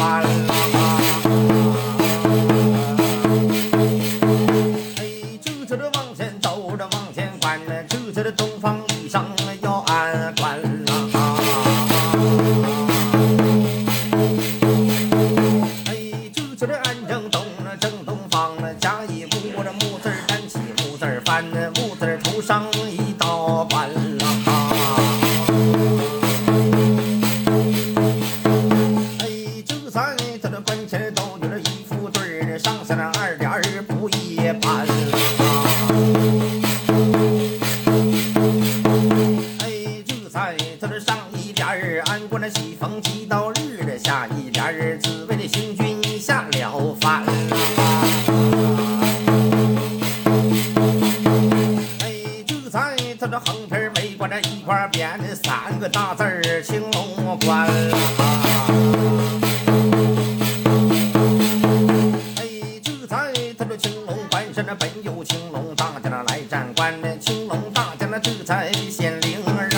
哎，就这这往前走，这往前翻，就这这东方一上要安管。上三两二点儿不一般哎就在他的上一点儿安过那西风几到日的下一点儿只为了行军下了凡啊哎就在他的横批儿没过那一块儿边三个大字儿青龙关啊本有青龙大将来战关，青龙大将那这才显灵然。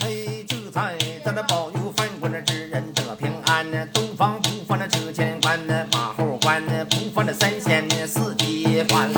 哎，这才他那保佑犯关那之人得平安，东方不犯那车前关，那马后关，不犯那三仙四地关。